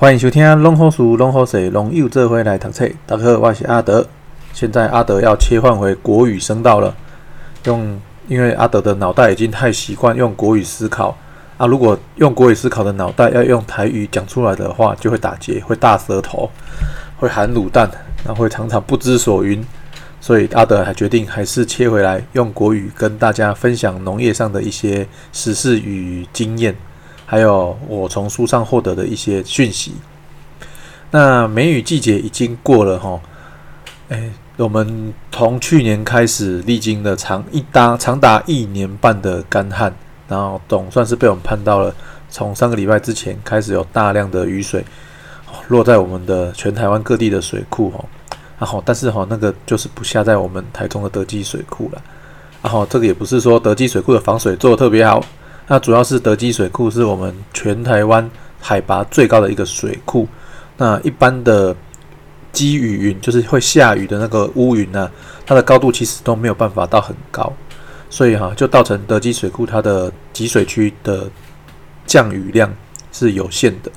欢迎收听《龙好书龙好水龙又这回来读册》。大家好，我是阿德。现在阿德要切换回国语声道了，用因为阿德的脑袋已经太习惯用国语思考啊。如果用国语思考的脑袋要用台语讲出来的话，就会打结，会大舌头，会含卤蛋，然后会常常不知所云。所以阿德还决定还是切回来用国语跟大家分享农业上的一些实事与经验。还有我从书上获得的一些讯息。那梅雨季节已经过了哈，哎，我们从去年开始历经了长一达长达一年半的干旱，然后总算是被我们盼到了。从上个礼拜之前开始有大量的雨水落在我们的全台湾各地的水库哈，然后但是哈那个就是不下在我们台中的德基水库了。然后这个也不是说德基水库的防水做的特别好。那主要是德基水库是我们全台湾海拔最高的一个水库。那一般的积雨云，就是会下雨的那个乌云呢，它的高度其实都没有办法到很高，所以哈，就造成德基水库它的集水区的降雨量是有限的。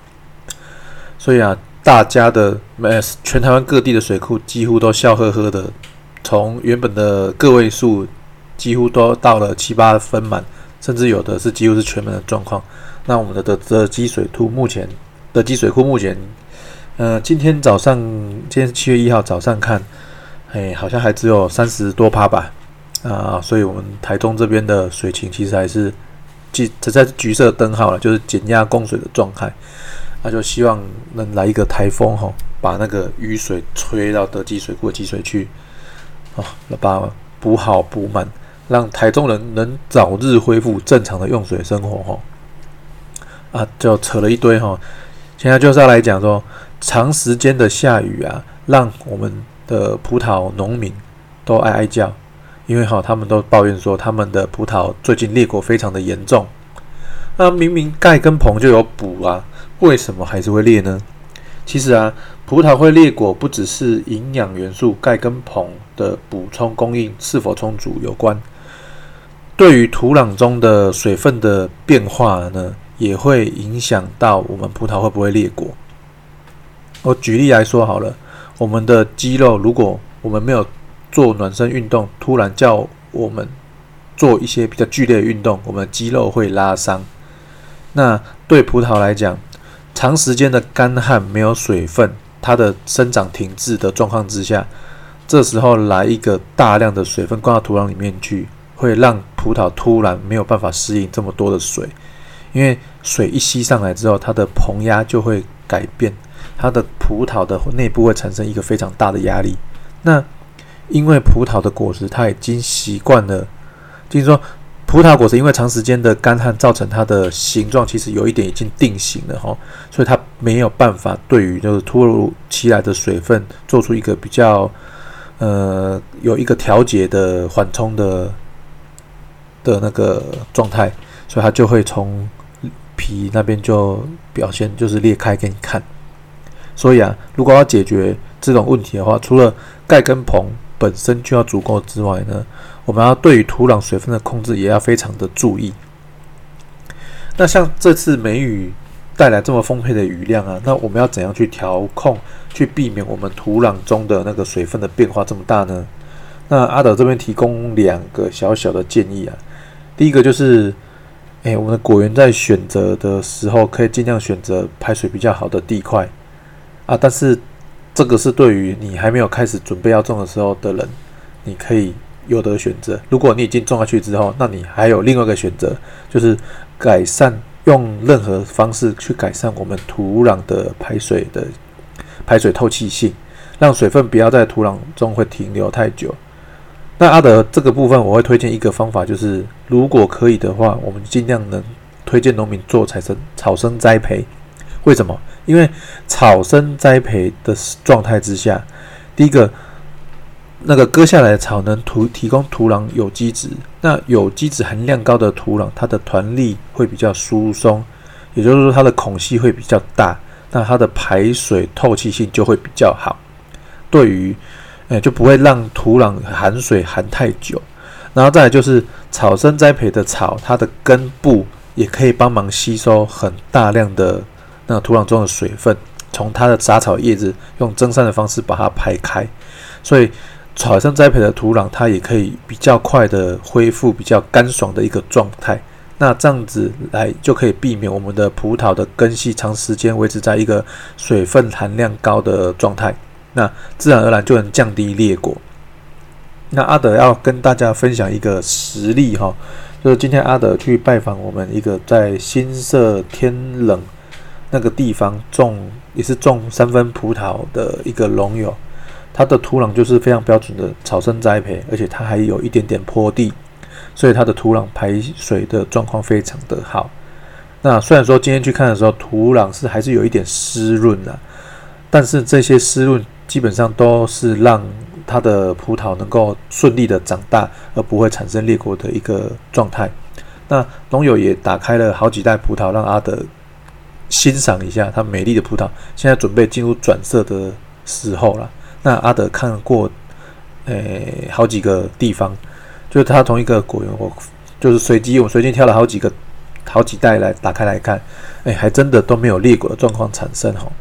所以啊，大家的呃全台湾各地的水库几乎都笑呵呵的，从原本的个位数，几乎都到了七八分满。甚至有的是几乎是全满的状况。那我们的德德基水库目前，德基水库目前，呃，今天早上，今天七月一号早上看，哎，好像还只有三十多趴吧，啊，所以我们台中这边的水情其实还是，即只在橘色灯号了，就是减压供水的状态。那就希望能来一个台风吼，把那个雨水吹到德基水库的积水区，啊，把补好补满。让台中人能早日恢复正常的用水生活，哈啊，就扯了一堆哈。现在就是要来讲说，长时间的下雨啊，让我们的葡萄农民都哀哀叫，因为哈，他们都抱怨说，他们的葡萄最近裂果非常的严重。那明明钙跟硼就有补啊，为什么还是会裂呢？其实啊，葡萄会裂果不只是营养元素钙跟硼的补充供应是否充足有关。对于土壤中的水分的变化呢，也会影响到我们葡萄会不会裂果。我举例来说好了，我们的肌肉，如果我们没有做暖身运动，突然叫我们做一些比较剧烈的运动，我们肌肉会拉伤。那对葡萄来讲，长时间的干旱没有水分，它的生长停滞的状况之下，这时候来一个大量的水分灌到土壤里面去。会让葡萄突然没有办法适应这么多的水，因为水一吸上来之后，它的膨压就会改变，它的葡萄的内部会产生一个非常大的压力。那因为葡萄的果实它已经习惯了，就是说葡萄果实因为长时间的干旱造成它的形状其实有一点已经定型了哈，所以它没有办法对于就是突如其来的水分做出一个比较呃有一个调节的缓冲的。的那个状态，所以它就会从皮那边就表现就是裂开给你看。所以啊，如果要解决这种问题的话，除了钙跟硼本身就要足够之外呢，我们要对于土壤水分的控制也要非常的注意。那像这次梅雨带来这么丰沛的雨量啊，那我们要怎样去调控，去避免我们土壤中的那个水分的变化这么大呢？那阿德这边提供两个小小的建议啊。第一个就是，哎，我们的果园在选择的时候，可以尽量选择排水比较好的地块啊。但是这个是对于你还没有开始准备要种的时候的人，你可以有的选择。如果你已经种下去之后，那你还有另外一个选择，就是改善用任何方式去改善我们土壤的排水的排水透气性，让水分不要在土壤中会停留太久。那阿德这个部分，我会推荐一个方法，就是如果可以的话，我们尽量能推荐农民做草生草生栽培。为什么？因为草生栽培的状态之下，第一个，那个割下来的草能土提供土壤有机质，那有机质含量高的土壤，它的团粒会比较疏松，也就是说它的孔隙会比较大，那它的排水透气性就会比较好。对于就不会让土壤含水含太久，然后再来就是草生栽培的草，它的根部也可以帮忙吸收很大量的那土壤中的水分，从它的杂草叶子用蒸散的方式把它排开，所以草生栽培的土壤它也可以比较快的恢复比较干爽的一个状态。那这样子来就可以避免我们的葡萄的根系长时间维持在一个水分含量高的状态，那自然而然就能降低裂果。那阿德要跟大家分享一个实例哈，就是今天阿德去拜访我们一个在新社天冷那个地方种，也是种三分葡萄的一个农友，他的土壤就是非常标准的草生栽培，而且它还有一点点坡地。所以它的土壤排水的状况非常的好。那虽然说今天去看的时候，土壤是还是有一点湿润的，但是这些湿润基本上都是让它的葡萄能够顺利的长大，而不会产生裂果的一个状态。那农友也打开了好几袋葡萄，让阿德欣赏一下它美丽的葡萄。现在准备进入转色的时候了。那阿德看过，诶，好几个地方。就是它同一个果园，我就是随机，我随机挑了好几个、好几袋来打开来看，哎，还真的都没有裂果的状况产生哈。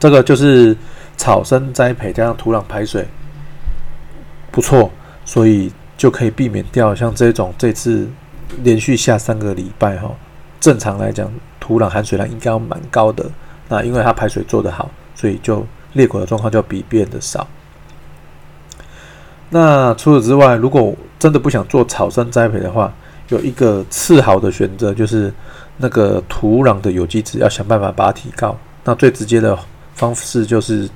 这个就是草生栽培加上土壤排水不错，所以就可以避免掉像这种这次连续下三个礼拜哈。正常来讲，土壤含水量应该要蛮高的，那因为它排水做得好，所以就裂果的状况就比别人的少。那除此之外，如果真的不想做草生栽培的话，有一个次好的选择，就是那个土壤的有机质要想办法把它提高。那最直接的方式就是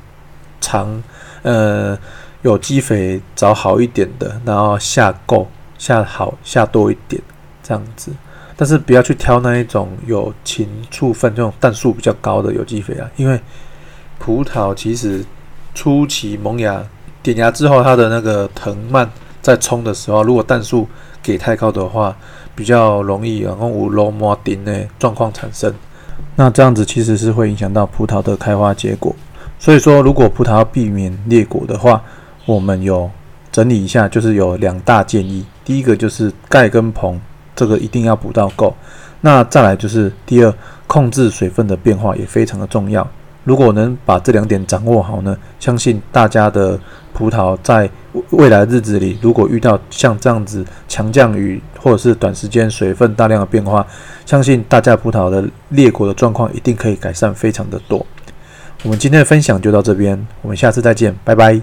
常呃有机肥找好一点的，然后下够下好下多一点这样子。但是不要去挑那一种有禽畜粪这种氮素比较高的有机肥啊，因为葡萄其实初期萌芽。点芽之后，它的那个藤蔓在冲的时候，如果氮素给太高的话，比较容易然后有落膜顶的状况产生。那这样子其实是会影响到葡萄的开花结果。所以说，如果葡萄要避免裂果的话，我们有整理一下，就是有两大建议。第一个就是钙跟硼，这个一定要补到够。那再来就是第二，控制水分的变化也非常的重要。如果能把这两点掌握好呢，相信大家的葡萄在未来日子里，如果遇到像这样子强降雨或者是短时间水分大量的变化，相信大家葡萄的裂果的状况一定可以改善非常的多。我们今天的分享就到这边，我们下次再见，拜拜。